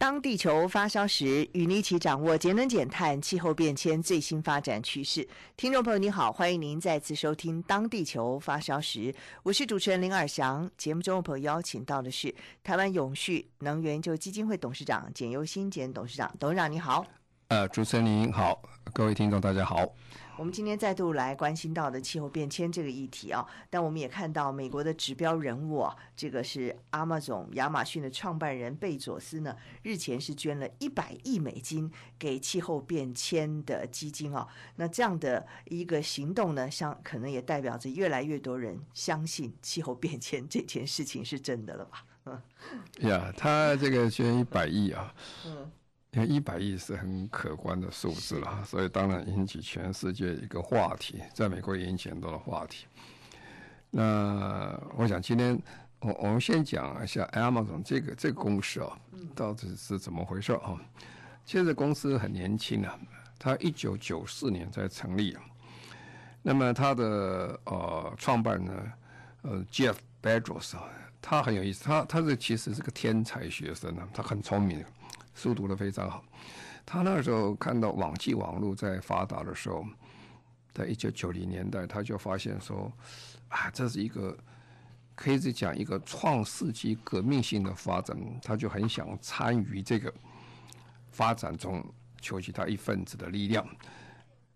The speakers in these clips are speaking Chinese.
当地球发烧时，与你一起掌握节能减碳、气候变迁最新发展趋势。听众朋友，你好，欢迎您再次收听《当地球发烧时》，我是主持人林尔祥。节目中的朋友邀请到的是台湾永续能源研究基金会董事长简尤新简董事长，董事长你好。呃，主持人您好，各位听众大家好。我们今天再度来关心到的气候变迁这个议题啊，但我们也看到美国的指标人物啊，这个是 Amazon 亚马逊的创办人贝佐斯呢，日前是捐了一百亿美金给气候变迁的基金啊。那这样的一个行动呢，像可能也代表着越来越多人相信气候变迁这件事情是真的了吧？嗯，呀，他这个捐一百亿啊，嗯。因为一百亿是很可观的数字了，所以当然引起全世界一个话题，在美国也引起很多的话题。那我想今天我我们先讲一下 Amazon 这个这个公司啊，到底是怎么回事啊？其实公司很年轻啊，它一九九四年才成立。那么它的呃创办人呢，呃 Jeff Bezos 啊，他很有意思，他他是其实是个天才学生啊，他很聪明。书读得非常好，他那时候看到网际网络在发达的时候，在一九九零年代，他就发现说，啊，这是一个可以是讲一个创世纪革命性的发展，他就很想参与这个发展中，求取他一份子的力量。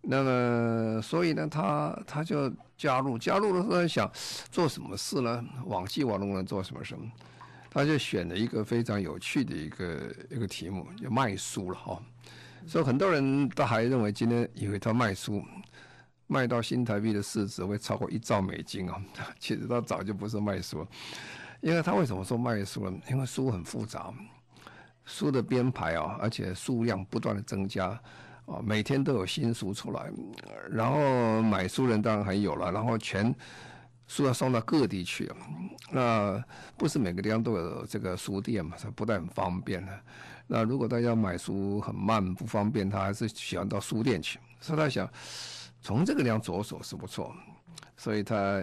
那么，所以呢，他他就加入，加入的时候想做什么事呢？网际网络能做什么什么？他就选了一个非常有趣的一个一个题目，就卖书了哈。所以很多人都还认为今天以为他卖书卖到新台币的市值会超过一兆美金啊。其实他早就不是卖书，因为他为什么说卖书呢？因为书很复杂，书的编排啊，而且数量不断的增加啊，每天都有新书出来，然后买书人当然还有了，然后全。书要送到各地去，那不是每个地方都有这个书店嘛？它不太很方便的。那如果大家买书很慢不方便，他还是喜欢到书店去。所以他想从这个地方着手是不错，所以他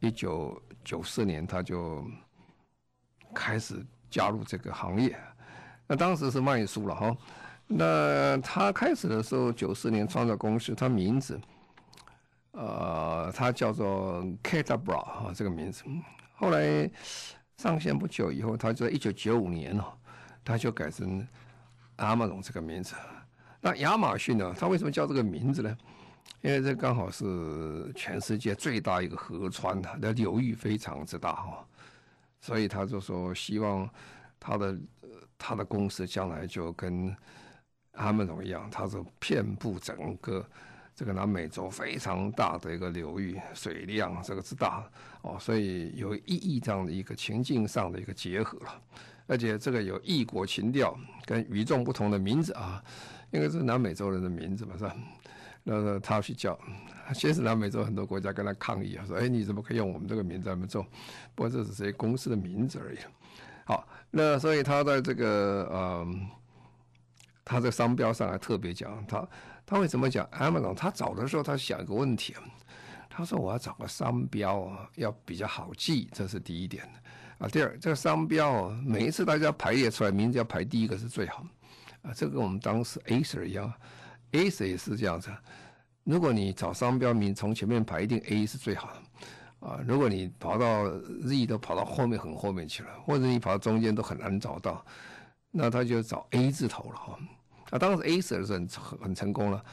一九九四年他就开始加入这个行业。那当时是卖书了哈。那他开始的时候九四年创造公司，他名字。呃，他叫做 Cadabra 啊，这个名字。后来上线不久以后，他就在一九九五年哦，他就改成 Amazon 这个名字。那亚马逊呢？他为什么叫这个名字呢？因为这刚好是全世界最大一个河川，它的流域非常之大哈，所以他就说希望他的他的公司将来就跟阿姆龙一样，他是遍布整个。这个南美洲非常大的一个流域，水量这个之大哦，所以有意义这样的一个情境上的一个结合了，而且这个有异国情调跟与众不同的名字啊，应该是南美洲人的名字吧，是吧？那他去叫，先是南美洲很多国家跟他抗议啊，说哎你怎么可以用我们这个名字来做？不过这只是一公司的名字而已。好，那所以他在这个嗯，他在商标上还特别讲他。他为什么讲 Amazon？他找的时候，他想一个问题。他说：“我要找个商标啊，要比较好记，这是第一点啊。第二，这个商标啊，每一次大家排列出来，名字要排第一个是最好啊。这个跟我们当时 Acer 一样，Acer 也是这样子。如果你找商标名从前面排，一定 A 是最好的啊。如果你跑到 Z 都跑到后面很后面去了，或者你跑到中间都很难找到，那他就找 A 字头了哈。”啊，当时 A 是很很成功了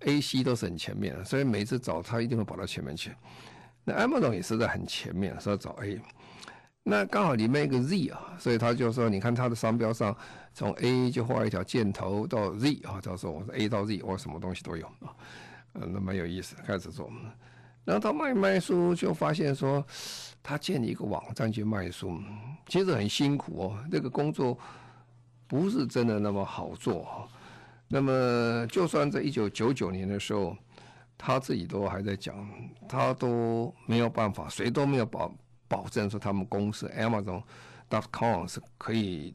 ，A、C 都是很前面的，所以每次找他一定会跑到前面去。那 Amazon 也是在很前面，说要找 A。那刚好里面一个 Z 啊，所以他就说，你看他的商标上，从 A 就画一条箭头到 Z 啊，到时候我说 A 到 Z，我什么东西都有啊，嗯，那蛮有意思，开始做。然后他卖卖书，就发现说，他建立一个网站去卖书，其实很辛苦哦，这个工作。不是真的那么好做。那么，就算在一九九九年的时候，他自己都还在讲，他都没有办法，谁都没有保保证说他们公司 Amazon.com 是可以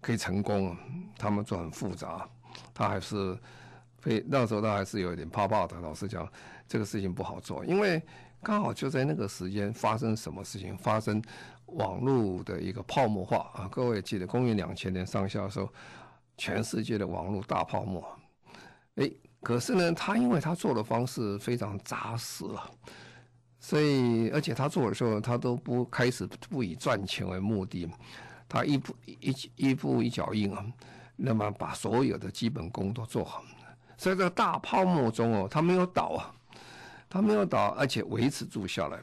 可以成功。他们做很复杂，他还是非那时候他还是有一点怕怕的。老实讲，这个事情不好做，因为刚好就在那个时间发生什么事情，发生网络的一个泡沫化啊！各位记得，公元两千年上下的时候。全世界的网络大泡沫，哎，可是呢，他因为他做的方式非常扎实啊，所以而且他做的时候，他都不开始不以赚钱为目的，他一步一一步一脚印啊，那么把所有的基本功都做好，所以在大泡沫中哦，他没有倒啊，他没有倒，而且维持住下来，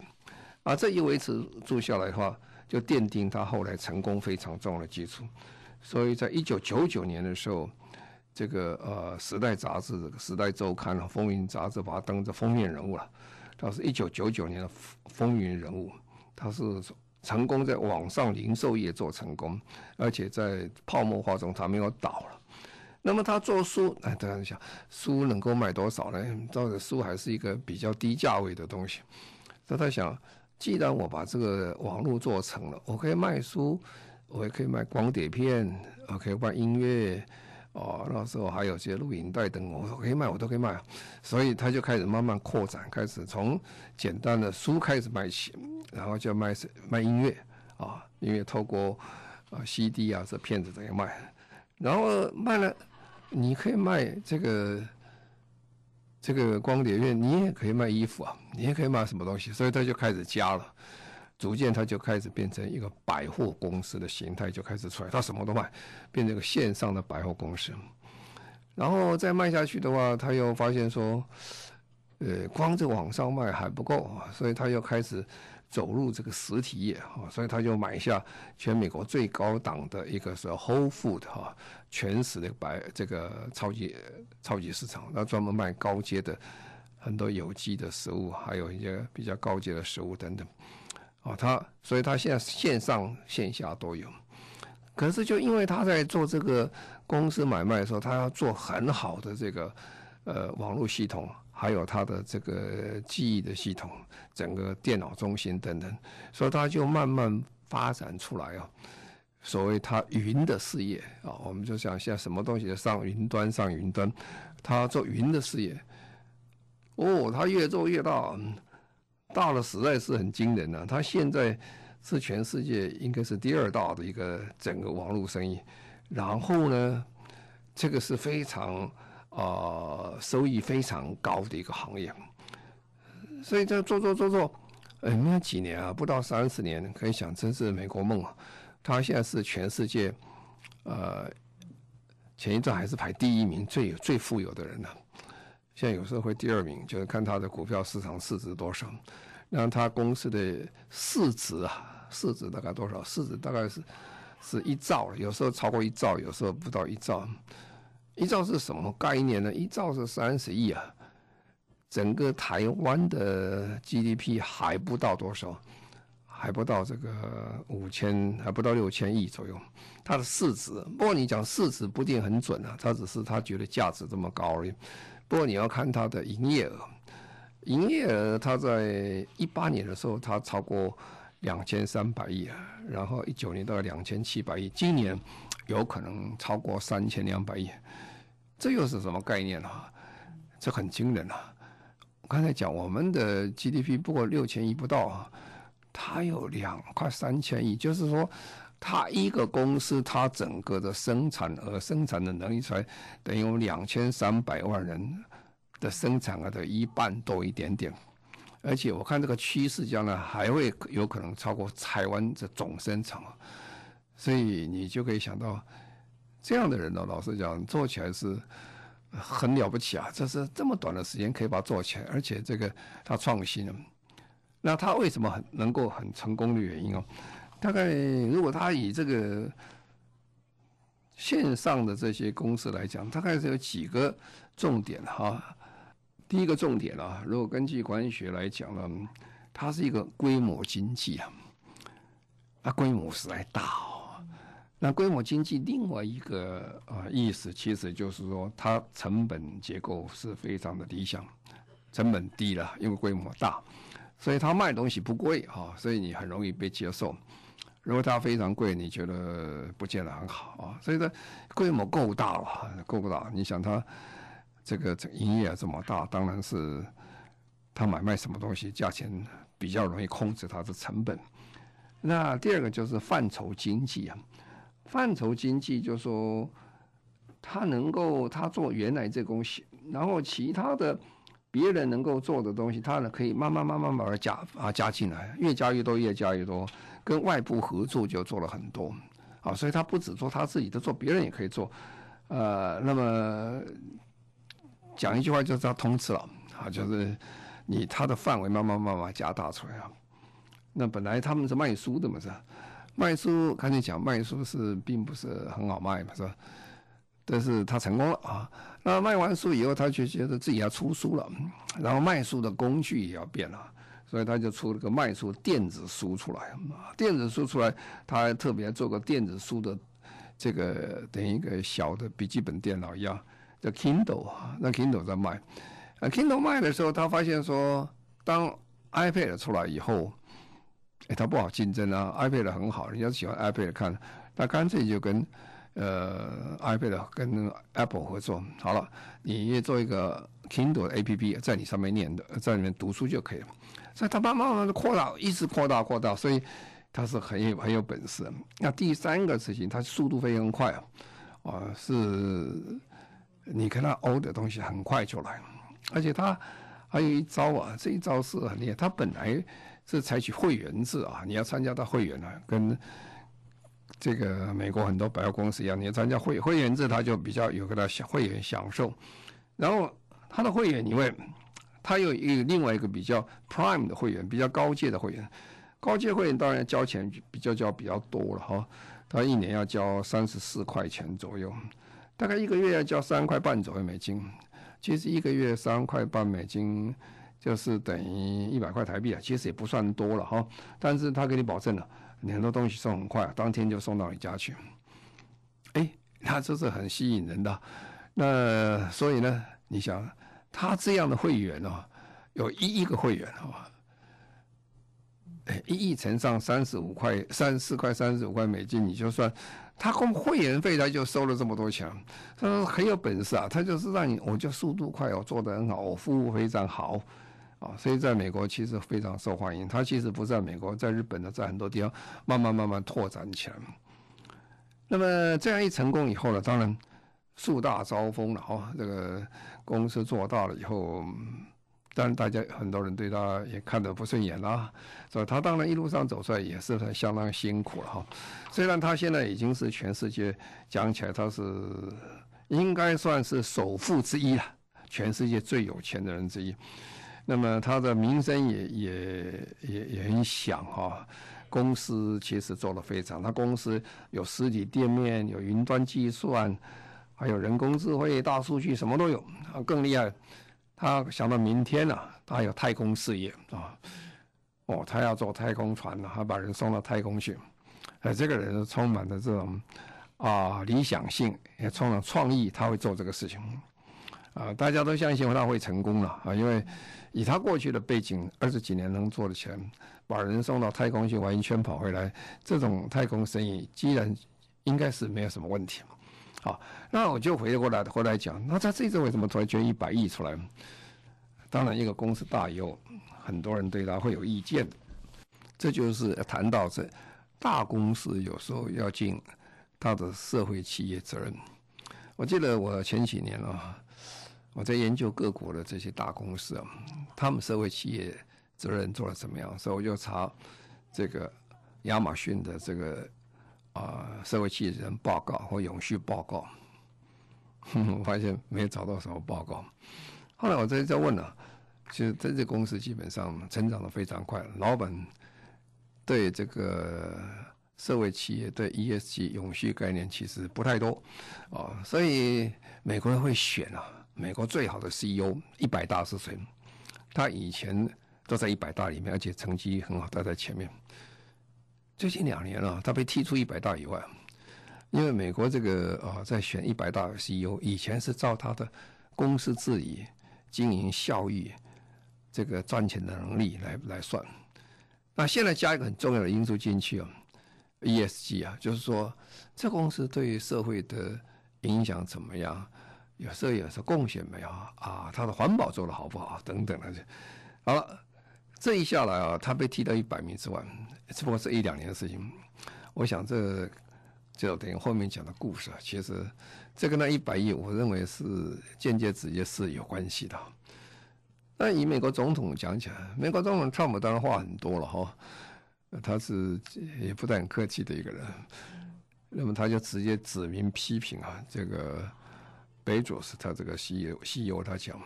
啊，这一维持住下来的话，就奠定他后来成功非常重要的基础。所以在一九九九年的时候，这个呃《时代》杂志、《时代周刊》啊，《风云》杂志把它登着封面人物了。他是一九九九年的风云人物，他是成功在网上零售业做成功，而且在泡沫化中他没有倒了。那么他做书，哎，大家想，书能够卖多少呢？这个书还是一个比较低价位的东西。所以他想，既然我把这个网络做成了，我可以卖书。我也可以卖光碟片，我可以卖音乐，哦，那时候还有些录影带等，我都可以卖，我都可以卖。所以他就开始慢慢扩展，开始从简单的书开始卖起，然后就卖卖音乐，啊，音乐透过啊 CD 啊这片子这样卖，然后卖了，你可以卖这个这个光碟片，你也可以卖衣服啊，你也可以卖什么东西，所以他就开始加了。逐渐，它就开始变成一个百货公司的形态，就开始出来。它什么都卖，变成一个线上的百货公司。然后再卖下去的话，他又发现说，呃，光这网上卖还不够，所以他又开始走入这个实体业啊。所以他就买下全美国最高档的一个是 Whole Food 哈，全食的百这个超级超级市场，那专门卖高阶的很多有机的食物，还有一些比较高阶的食物等等。哦，他所以他现在线上线下都有，可是就因为他在做这个公司买卖的时候，他要做很好的这个呃网络系统，还有他的这个记忆的系统，整个电脑中心等等，所以他就慢慢发展出来啊。所谓他云的事业啊，我们就想现在什么东西上云端上云端，他做云的事业，哦，他越做越大。大了实在是很惊人啊！他现在是全世界应该是第二大的一个整个网络生意，然后呢，这个是非常啊、呃、收益非常高的一个行业，所以这做做做做，哎，没有几年啊，不到三十年，可以想真是美国梦啊！他现在是全世界呃前一段还是排第一名最最富有的人呢、现在有时候会第二名，就是看他的股票市场市值多少，让他公司的市值啊，市值大概多少？市值大概是是一兆，有时候超过一兆，有时候不到一兆。一兆是什么概念呢？一兆是三十亿啊，整个台湾的 GDP 还不到多少，还不到这个五千，还不到六千亿左右。它的市值，不过你讲市值不一定很准啊，它只是他觉得价值这么高而已。不过你要看它的营业额，营业额它在一八年的时候，它超过两千三百亿啊，然后一九年大概两千七百亿，今年有可能超过三千两百亿，这又是什么概念啊？这很惊人啊！刚才讲我们的 GDP 不过六千亿不到啊，它有两快三千亿，就是说。他一个公司，他整个的生产额、生产的能力才等于我们两千三百万人的生产额的一半多一点点，而且我看这个趋势将来还会有可能超过台湾的总生产，所以你就可以想到这样的人呢，老实讲，做起来是很了不起啊！这是这么短的时间可以把它做起来，而且这个他创新，那他为什么很能够很成功的原因哦？大概如果他以这个线上的这些公司来讲，大概是有几个重点哈。第一个重点啊，如果根据管理学来讲呢，它是一个规模经济啊，它规模实在大哦。那规模经济另外一个啊意思，其实就是说它成本结构是非常的理想，成本低了，因为规模大，所以它卖东西不贵啊，所以你很容易被接受。如果它非常贵，你觉得不见得很好啊。所以它规模够大了，够大。你想它这个营业这么大，当然是它买卖什么东西价钱比较容易控制它的成本。那第二个就是范畴经济啊。范畴经济就是说，他能够他做原来这东西，然后其他的别人能够做的东西，他呢可以慢慢慢慢把它加啊加进来，越加越多，越加越多，跟外部合作就做了很多啊，所以他不只做他自己的，做别人也可以做，呃，那么讲一句话就是他通吃了啊，就是你他的范围慢慢慢慢加大出来啊，那本来他们是卖书的嘛是吧？卖书，刚才讲卖书是并不是很好卖嘛，是吧？但是他成功了啊。那卖完书以后，他就觉得自己要出书了，然后卖书的工具也要变了，所以他就出了个卖书电子书出来。电子书出来，他还特别做个电子书的这个等于一个小的笔记本电脑一样，叫 Kindle 啊。那 Kindle 在卖，啊 Kindle 卖的时候，他发现说，当 iPad 出来以后。哎，它不好竞争啊！iPad 很好，人家喜欢 iPad 看，他干脆就跟呃 iPad 跟 Apple 合作好了，你做一个 Kindle 的 APP 在你上面念的，在里面读书就可以了。所以它慢慢慢的扩大，一直扩大扩大，所以它是很有很有本事。那第三个事情，它速度非常快啊，啊，是你跟他欧的东西很快就来，而且他还有一招啊，这一招是很厉害，它本来。是采取会员制啊，你要参加到会员啊，跟这个美国很多百货公司一样，你要参加会会员制，他就比较有个他会员享受。然后他的会员，你会他有一个另外一个比较 Prime 的会员，比较高阶的会员。高阶会员当然交钱比较交比较多了哈，他一年要交三十四块钱左右，大概一个月要交三块半左右美金。其实一个月三块半美金。就是等于一百块台币啊，其实也不算多了哈，但是他给你保证了，你很多东西送很快，当天就送到你家去。哎，那这是很吸引人的。那所以呢，你想他这样的会员哦，有一亿个会员啊，哎，一亿乘上三十五块、三四块、三十五块美金，你就算他光会员费他就收了这么多钱，他说很有本事啊，他就是让你，我就速度快，我做得很好，我服务非常好。啊，所以在美国其实非常受欢迎。他其实不在美国，在日本呢，在很多地方慢慢慢慢拓展起来。那么这样一成功以后呢，当然树大招风了哈。这个公司做大了以后，当然大家很多人对他也看得不顺眼啦。所以他当然一路上走出来也是很相当辛苦了哈。虽然他现在已经是全世界讲起来他是应该算是首富之一了，全世界最有钱的人之一。那么他的名声也也也也很响哈，公司其实做得非常，他公司有实体店面，有云端计算，还有人工智慧、大数据，什么都有。啊，更厉害，他想到明天呢、啊，他有太空事业啊，哦，他要做太空船了，他把人送到太空去。哎，这个人是充满了这种啊理想性，也充满创意，他会做这个事情。啊，大家都相信他会成功了啊，因为。以他过去的背景，二十几年能做的钱，把人送到太空去，玩一圈跑回来，这种太空生意，既然应该是没有什么问题。好，那我就回过来回来讲，那他这次为什么突然捐一百亿出来？当然，一个公司大以后，很多人对他会有意见。这就是谈到这大公司有时候要尽他的社会企业责任。我记得我前几年啊。我在研究各国的这些大公司啊，他们社会企业责任做得怎么样？所以我就查这个亚马逊的这个啊社会企业人报告或永续报告，我发现没有找到什么报告。后来我再再问了，其实这些公司基本上成长得非常快，老板对这个社会企业对 ESG 永续概念其实不太多啊，所以美国人会选啊。美国最好的 CEO 一百大是谁？他以前都在一百大里面，而且成绩很好，他在前面。最近两年了，他被踢出一百大以外，因为美国这个啊、在选一百大 CEO 以前是照他的公司治理、经营效益、这个赚钱的能力来来算。那现在加一个很重要的因素进去啊，ESG 啊，就是说这公司对社会的影响怎么样，有时候有时候贡献没有啊，它的环保做的好不好等等的。好了，这一下来啊，他被踢到一百名之外，只不过是一两年的事情。我想这。就等于后面讲的故事啊，其实这跟那一百亿，我认为是间接、直接是有关系的。那以美国总统讲起来，美国总统特朗普当然话很多了哈，他是也不太客气的一个人，那么他就直接指名批评啊，这个北佐斯他这个 CEO CEO 他讲，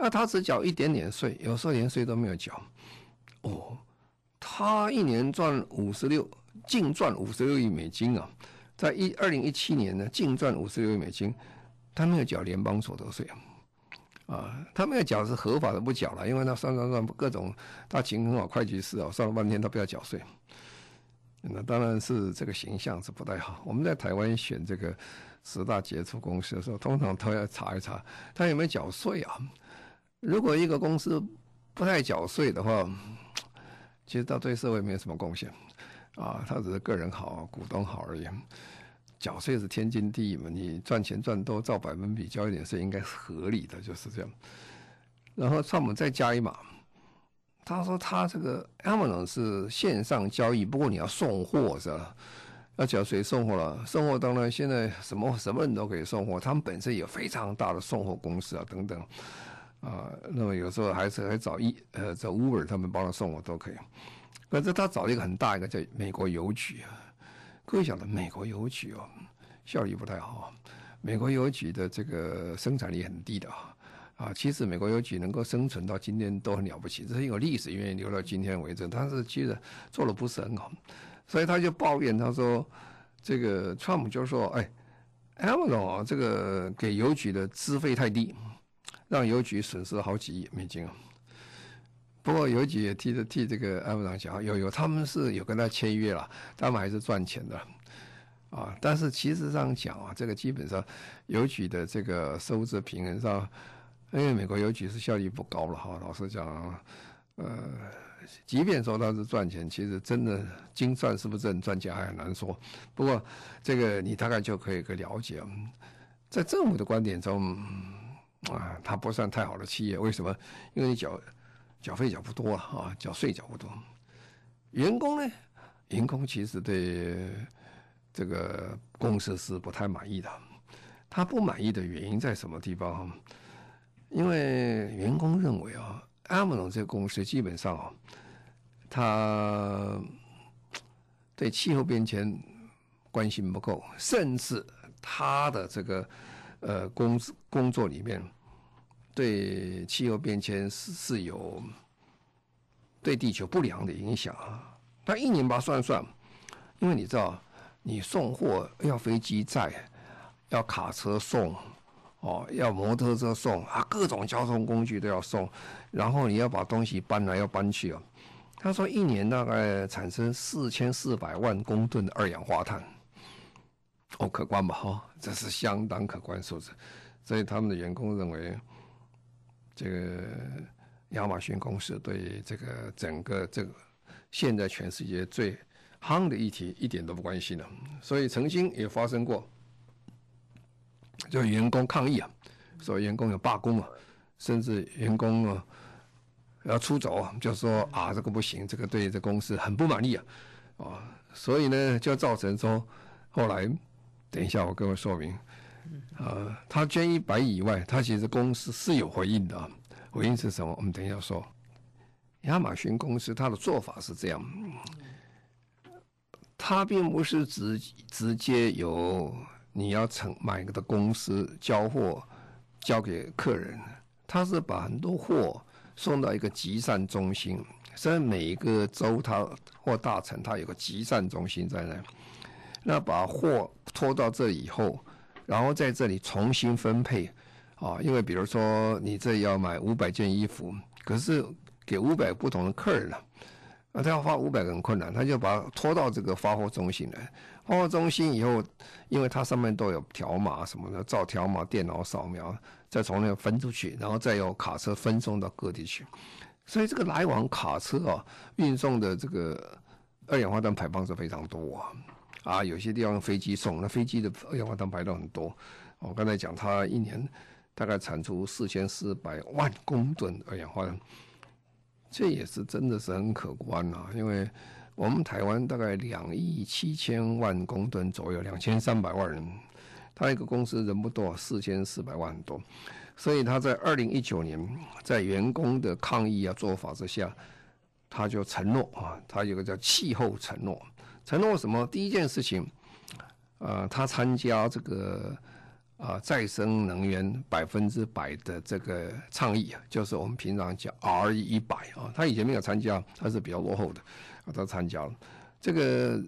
那他只缴一点点税，有时候连税都没有缴。哦，他一年赚五十六。净赚五十六亿美金啊，在一二零一七年呢，净赚五十六亿美金，他没有缴联邦所得税啊，啊他没有缴是合法的不缴了，因为他算算算各种他请很好会计师啊，算了半天他不要缴税，那当然是这个形象是不太好。我们在台湾选这个十大杰出公司的时候，通常都要查一查他有没有缴税啊。如果一个公司不太缴税的话，其实他对社会没有什么贡献。啊，他只是个人好，股东好而已。缴税是天经地义嘛，你赚钱赚多，照百分比交一点税，应该是合理的，就是这样。然后川普再加一码，他说他这个 Amazon 是线上交易，不过你要送货是吧？要缴税送货了，送货当然现在什么什么人都可以送货，他们本身有非常大的送货公司啊等等啊，那么有时候还是还找一呃找 Uber 他们帮他送我都可以。可是他找了一个很大一个叫美国邮局啊，各位晓得美国邮局哦，效率不太好。美国邮局的这个生产力很低的啊，啊，其实美国邮局能够生存到今天都很了不起，这是有历史原因留到今天为止。但是其实做的不是很好，所以他就抱怨他说，这个 Trump 就说，哎，Amazon 啊，这个给邮局的资费太低，让邮局损失好几亿美金啊。不过邮局也替着替这个 Amazon 讲，有有他们是有跟他签约了，他们还是赚钱的啊。但是其实上讲啊，这个基本上邮局的这个收支平衡上，因为美国邮局是效率不高了哈。老实讲，呃，即便说他是赚钱，其实真的精算是不是很赚钱还很难说。不过这个你大概就可以个了解，在政府的观点中啊，它不算太好的企业。为什么？因为你缴。缴费缴不多啊，啊，缴税缴不多。员工呢？员工其实对这个公司是不太满意的。他不满意的原因在什么地方？因为员工认为啊，Amazon 这个公司基本上啊，他对气候变迁关心不够，甚至他的这个呃工工作里面。对气候变迁是是有对地球不良的影响啊！他一年把算算，因为你知道，你送货要飞机载，要卡车送，哦，要摩托车送啊，各种交通工具都要送，然后你要把东西搬来要搬去啊。他说一年大概产生四千四百万公吨的二氧化碳，哦，可观吧？哈，这是相当可观数字，所以他们的员工认为。这个亚马逊公司对这个整个这个现在全世界最夯的议题一点都不关心了，所以曾经也发生过，就员工抗议啊，说员工有罢工啊，甚至员工啊要出走，就说啊这个不行，这个对这公司很不满意啊，啊，所以呢就造成说后来，等一下我跟我说明。呃，他捐一百亿以外，他其实公司是有回应的。回应是什么？我们等一下说。亚马逊公司他的做法是这样，他并不是直直接由你要成买的公司交货交给客人，他是把很多货送到一个集散中心，所以每一个州他或大城他有个集散中心在那，那把货拖到这以后。然后在这里重新分配，啊，因为比如说你这要买五百件衣服，可是给五百不同的客人了，啊，他要发五百个很困难，他就把拖到这个发货中心来，发货中心以后，因为它上面都有条码什么的，照条码电脑扫描，再从那个分出去，然后再由卡车分送到各地去。所以这个来往卡车啊，运送的这个二氧化碳排放是非常多啊。啊，有些地方飞机送，那飞机的二氧化碳排放很多。我刚才讲，它一年大概产出四千四百万公吨二氧化碳，这也是真的是很可观啊。因为我们台湾大概两亿七千万公吨左右，两千三百万人，他一个公司人不多，四千四百万多，所以他在二零一九年在员工的抗议啊做法之下，他就承诺啊，他有个叫气候承诺。承诺什么？第一件事情，呃，他参加这个啊、再生能源百分之百的这个倡议啊，就是我们平常讲 R 一百啊，他以前没有参加，他是比较落后的啊，他参加了这个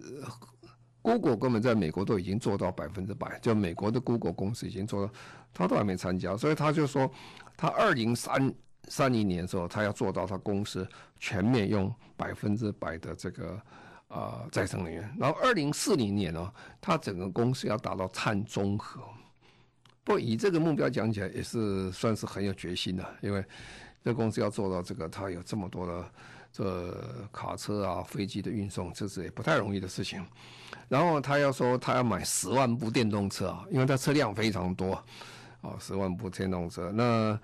Google 根本在美国都已经做到百分之百，就美国的 Google 公司已经做到，他都还没参加，所以他就说他二零三三零年的时候，他要做到他公司全面用百分之百的这个。啊、呃，再生能源。然后二零四零年呢、哦，它整个公司要达到碳中和。不以这个目标讲起来，也是算是很有决心的，因为这公司要做到这个，它有这么多的这卡车啊、飞机的运送，这是也不太容易的事情。然后他要说他要买十万部电动车啊，因为他车辆非常多啊，十万部电动车。那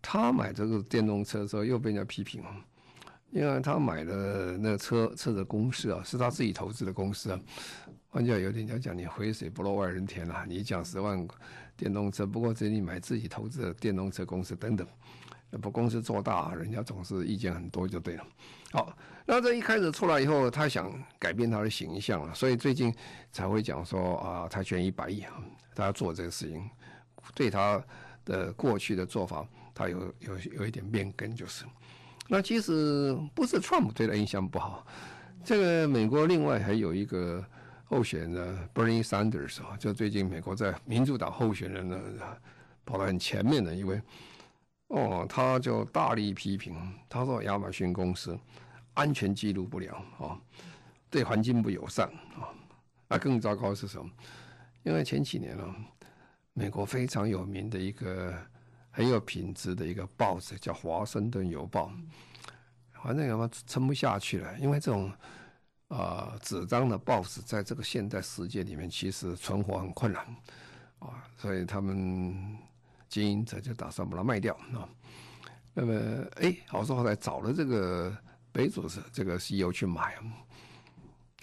他买这个电动车的时候，又被人家批评。因为他买的那车车的公司啊，是他自己投资的公司啊。换句话有点讲讲，你肥水不落外人田啊。你讲十万电动车，不过这里买自己投资的电动车公司等等，不公司做大，人家总是意见很多就对了。好，那这一开始出来以后，他想改变他的形象啊，所以最近才会讲说啊，他捐一百亿啊，他要做这个事情，对他的过去的做法，他有有有一点变更就是。那其实不是川普对他印象不好，这个美国另外还有一个候选人 Bernie Sanders 啊，就最近美国在民主党候选人呢跑到很前面的一位，哦，他就大力批评，他说亚马逊公司安全记录不良啊，对环境不友善啊，那更糟糕是什么？因为前几年呢，美国非常有名的一个。很有品质的一个报纸叫《华盛顿邮报》，反正他妈撑不下去了，因为这种啊纸张的报纸在这个现代世界里面其实存活很困难啊，所以他们经营者就打算把它卖掉啊。那么哎，好说后来找了这个北主是这个 CEO 去买，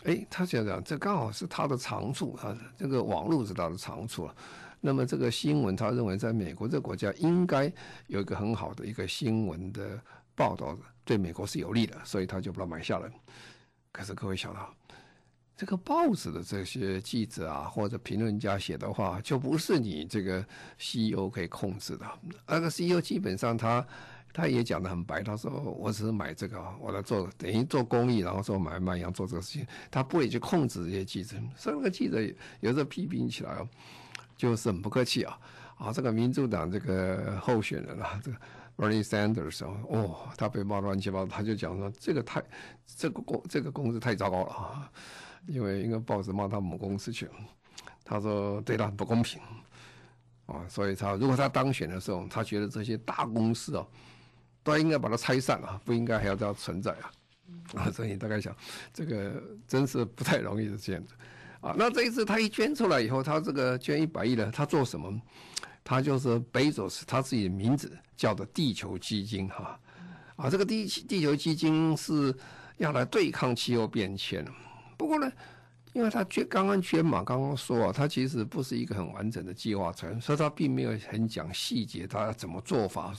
哎，他想想这刚好是他的长处啊，这个网络是他的长处了。那么这个新闻，他认为在美国这个国家应该有一个很好的一个新闻的报道，对美国是有利的，所以他就把它买下来。可是各位想到，这个报纸的这些记者啊或者评论家写的话，就不是你这个 CEO 可以控制的。那个 CEO 基本上他他也讲得很白，他说我只是买这个，我来做等于做公益，然后做买卖一样做这个事情，他不会去控制这些记者。所以那个记者有时候批评起来哦就是很不客气啊啊！这个民主党这个候选人啊，这个 Bernie Sanders 哦，他被骂乱七八糟，他就讲说这个太这个公这个公司太糟糕了啊！因为一个报纸骂他母公司去了，他说对他很不公平啊！所以他如果他当选的时候，他觉得这些大公司啊，都应该把它拆散了，不应该还要这样存在啊！啊，所以大概想这个真是不太容易的这样子。啊，那这一次他一捐出来以后，他这个捐一百亿呢，他做什么？他就是贝佐斯他自己的名字叫的地球基金哈。啊，这个地地球基金是要来对抗气候变迁。不过呢，因为他捐刚刚捐嘛，刚刚说啊，他其实不是一个很完整的计划书，所以他并没有很讲细节，他要怎么做法。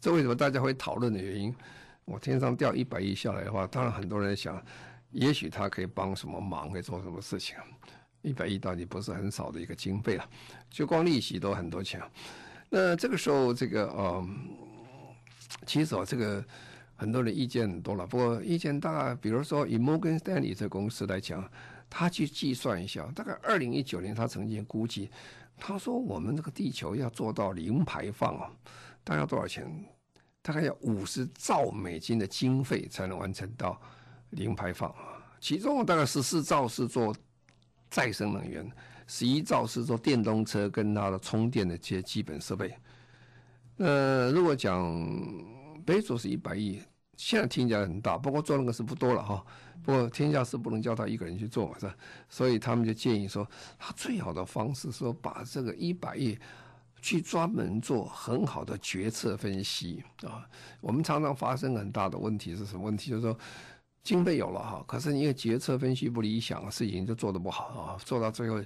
这为什么大家会讨论的原因？我天上掉一百亿下来的话，当然很多人想。也许他可以帮什么忙，可以做什么事情？一百亿到底不是很少的一个经费了，就光利息都很多钱。那这个时候，这个呃，其实啊，这个很多人意见很多了。不过意见大概，比如说以摩根士丹利这公司来讲，他去计算一下，大概二零一九年他曾经估计，他说我们这个地球要做到零排放啊，大概要多少钱？大概要五十兆美金的经费才能完成到。零排放啊，其中大概十四兆是做再生能源，十一兆是做电动车跟它的充电的这些基本设备。呃，如果讲贝佐斯一百亿，现在听起来很大，不过做那个事不多了哈。不过天下事不能叫他一个人去做嘛，是吧？所以他们就建议说，他最好的方式是说把这个一百亿去专门做很好的决策分析啊。我们常常发生很大的问题是什么问题？就是说经费有了哈，可是因为决策分析不理想，事情就做得不好啊，做到最后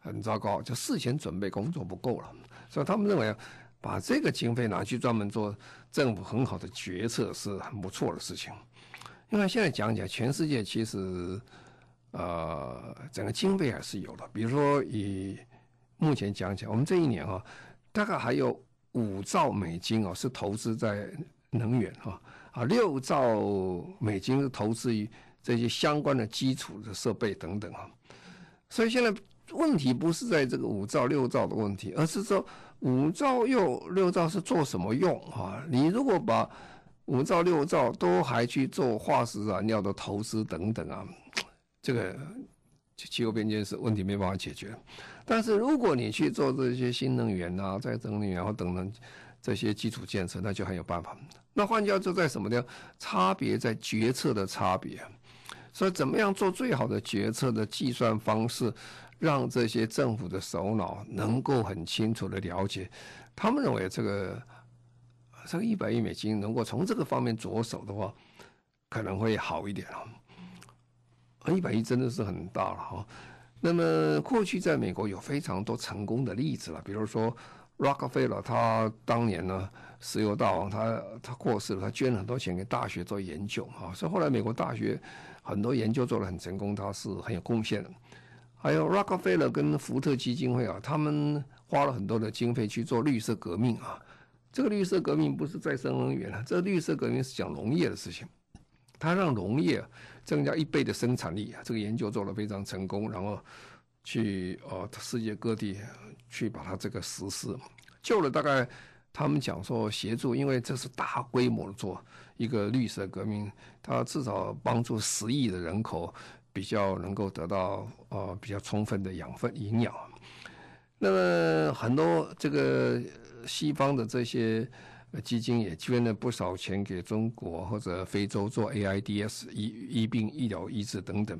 很糟糕，就事前准备工作不够了。所以他们认为。把这个经费拿去专门做政府很好的决策是很不错的事情，因为现在讲讲全世界其实，呃，整个经费还是有的。比如说以目前讲讲，我们这一年啊，大概还有五兆美金哦，是投资在能源哈，啊六兆美金是投资于这些相关的基础的设备等等啊。所以现在问题不是在这个五兆六兆的问题，而是说。五兆又六兆是做什么用啊？你如果把五兆六兆都还去做化石燃料的投资等等啊，这个气候变迁是问题没办法解决。但是如果你去做这些新能源啊、再生能源或等等这些基础建设，那就很有办法。那换句话说，在什么地方？差别在决策的差别。所以怎么样做最好的决策的计算方式？让这些政府的首脑能够很清楚的了解，他们认为这个这个一百亿美金能够从这个方面着手的话，可能会好一点啊。一百亿真的是很大了哈。那么过去在美国有非常多成功的例子了，比如说 Rockefeller，他当年呢石油大王他他过世了，他捐了很多钱给大学做研究啊，所以后来美国大学很多研究做得很成功，他是很有贡献的。还有 Rockefeller 跟福特基金会啊，他们花了很多的经费去做绿色革命啊。这个绿色革命不是再生能源啊，这个绿色革命是讲农业的事情。他让农业增加一倍的生产力啊，这个研究做得非常成功，然后去呃世界各地去把它这个实施，救了大概他们讲说协助，因为这是大规模的做一个绿色革命，它至少帮助十亿的人口。比较能够得到呃比较充分的养分营养，那么很多这个西方的这些基金也捐了不少钱给中国或者非洲做 AIDS 医医病医疗医治等等。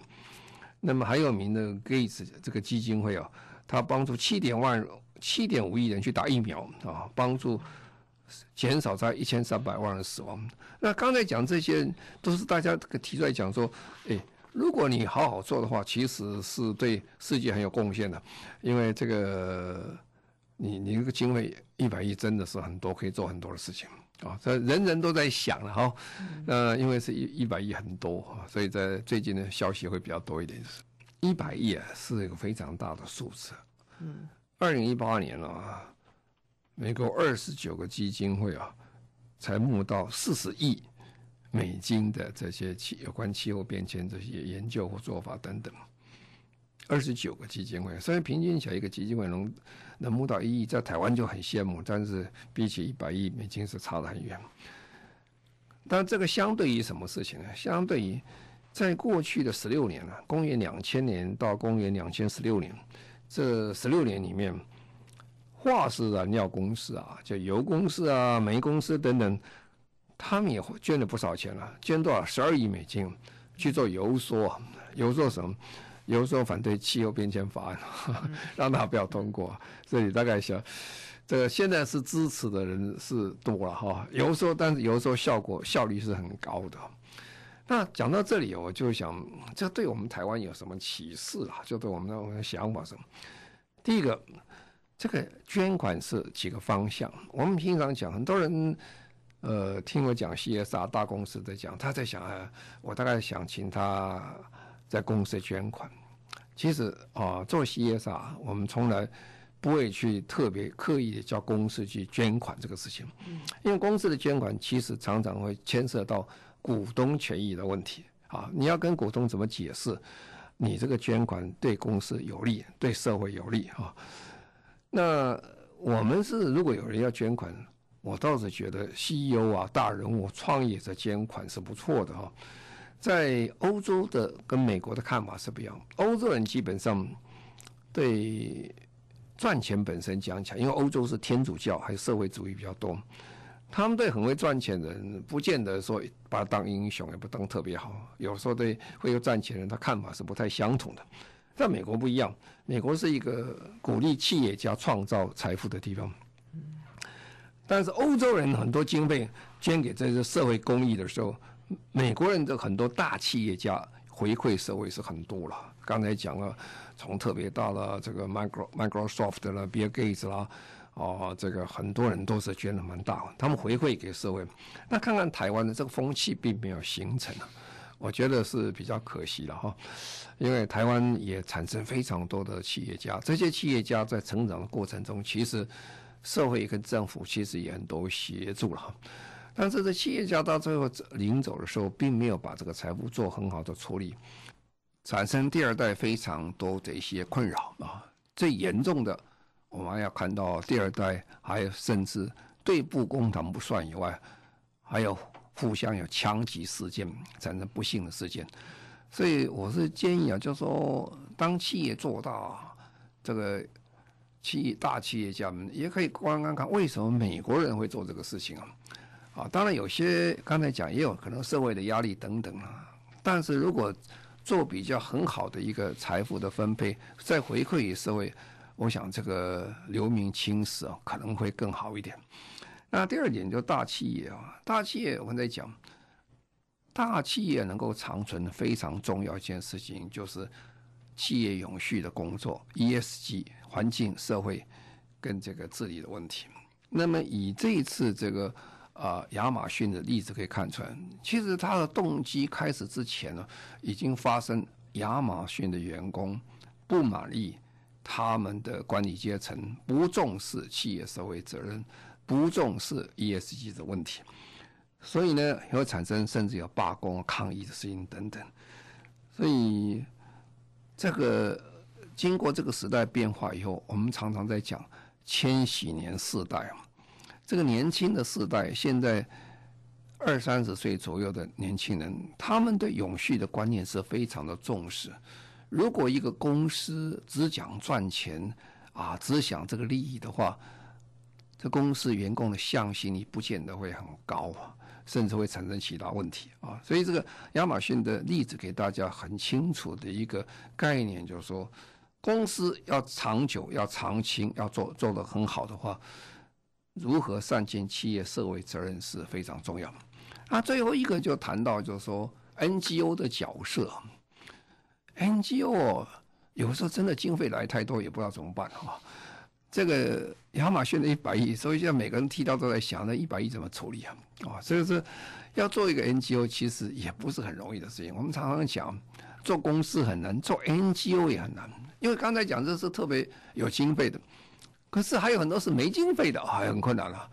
那么还有名的 Gates 这个基金会啊，他帮助七点万七点五亿人去打疫苗啊，帮助减少在一千三百万人死亡。那刚才讲这些都是大家这个提出来讲说，哎。如果你好好做的话，其实是对世界很有贡献的，因为这个你你这个经费一百亿真的是很多，可以做很多的事情啊。这人人都在想了哈，呃，因为是一一百亿很多啊，所以在最近的消息会比较多一点。一百亿啊，是一个非常大的数字。嗯，二零一八年啊，美国二十九个基金会啊，才募到四十亿。美金的这些气有关气候变迁这些研究或做法等等，二十九个基金会，虽然平均起来一个基金会能能募到一亿，在台湾就很羡慕，但是比起一百亿美金是差得很远。但这个相对于什么事情呢？相对于在过去的十六年啊，公元两千年到公元两千十六年，这十六年里面，化石燃料公司啊，就油公司啊、煤公司等等。他们也捐了不少钱了，捐多少？十二亿美金去做游说，游说什么？游说反对气候变迁法案，让他不要通过。所以大概想，这个现在是支持的人是多了哈。有时候，但是有时候效果效率是很高的。那讲到这里，我就想，这对我们台湾有什么启示啊？就对我们的想法什么？第一个，这个捐款是几个方向。我们平常讲，很多人。呃，听我讲 CSR 大公司在讲，他在想啊，我大概想请他在公司捐款。其实啊，做 CSR 我们从来不会去特别刻意的叫公司去捐款这个事情，因为公司的捐款其实常常会牵涉到股东权益的问题啊。你要跟股东怎么解释，你这个捐款对公司有利，对社会有利啊？那我们是如果有人要捐款。我倒是觉得 CEO 啊、大人物、创业者捐款是不错的哈。在欧洲的跟美国的看法是不一样。欧洲人基本上对赚钱本身讲起来，因为欧洲是天主教还有社会主义比较多，他们对很会赚钱的人，不见得说把他当英雄，也不当特别好。有时候对会有赚钱人，他看法是不太相同的。在美国不一样，美国是一个鼓励企业家创造财富的地方。但是欧洲人很多经费捐给这些社会公益的时候，美国人的很多大企业家回馈社会是很多了。刚才讲了，从特别大的这个 Microsoft 啦，Bill Gates 啦，哦，这个很多人都是捐的蛮大，他们回馈给社会。那看看台湾的这个风气并没有形成啊，我觉得是比较可惜了哈。因为台湾也产生非常多的企业家，这些企业家在成长的过程中，其实。社会跟政府其实也很多协助了哈，但是这企业家到最后临走的时候，并没有把这个财富做很好的处理，产生第二代非常多的一些困扰啊。最严重的，我们要看到第二代还有甚至对簿公堂不算以外，还有互相有枪击事件，产生不幸的事件。所以我是建议啊，就是说当企业做大这个。企业大企业家们也可以观看看为什么美国人会做这个事情啊？啊，当然有些刚才讲也有可能社会的压力等等啊。但是如果做比较很好的一个财富的分配，再回馈于社会，我想这个留名青史啊可能会更好一点。那第二点就大企业啊，大企业我们在讲，大企业能够长存非常重要一件事情就是。企业永续的工作，ESG 环境、社会跟这个治理的问题。那么以这一次这个啊亚马逊的例子可以看出来，其实它的动机开始之前呢，已经发生亚马逊的员工不满意他们的管理阶层不重视企业社会责任，不重视 ESG 的问题，所以呢，也会产生甚至有罢工、抗议的事情等等，所以。这个经过这个时代变化以后，我们常常在讲千禧年世代嘛，这个年轻的世代，现在二三十岁左右的年轻人，他们对永续的观念是非常的重视。如果一个公司只讲赚钱啊，只想这个利益的话，这公司员工的向心力不见得会很高。甚至会产生其他问题啊，所以这个亚马逊的例子给大家很清楚的一个概念，就是说，公司要长久、要长青、要做做得很好的话，如何善尽企业社会责任是非常重要。啊，最后一个就谈到就是说 NGO 的角色，NGO 有时候真的经费来太多，也不知道怎么办啊。这个亚马逊的一百亿，所以现在每个人提到都在想，那一百亿怎么处理啊？啊，所以说要做一个 NGO，其实也不是很容易的事情。我们常常讲，做公司很难，做 NGO 也很难，因为刚才讲这是特别有经费的，可是还有很多是没经费的，还很困难了。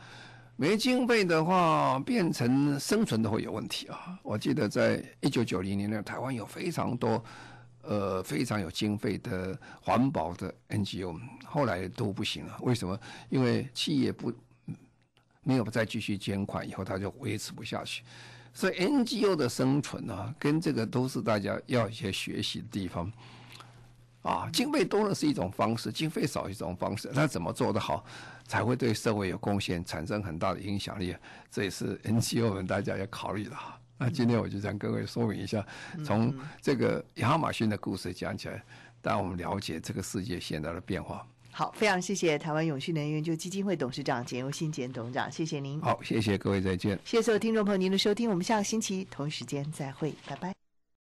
没经费的话，变成生存都会有问题啊。我记得在一九九零年呢，台湾有非常多。呃，非常有经费的环保的 NGO，后来都不行了。为什么？因为企业不没有再继续捐款，以后它就维持不下去。所以 NGO 的生存呢、啊，跟这个都是大家要一些学习的地方。啊，经费多了是一种方式，经费少一种方式。那怎么做得好，才会对社会有贡献，产生很大的影响力？这也是 NGO 们大家要考虑的哈。那今天我就向各位说明一下，从这个亚马逊的故事讲起来，让我们了解这个世界现在的变化。好，非常谢谢台湾永续能源研究基金会董事长简又新简董事长，谢谢您。好，谢谢各位，再见。谢谢所有听众朋友您的收听，我们下个星期同一时间再会，拜拜。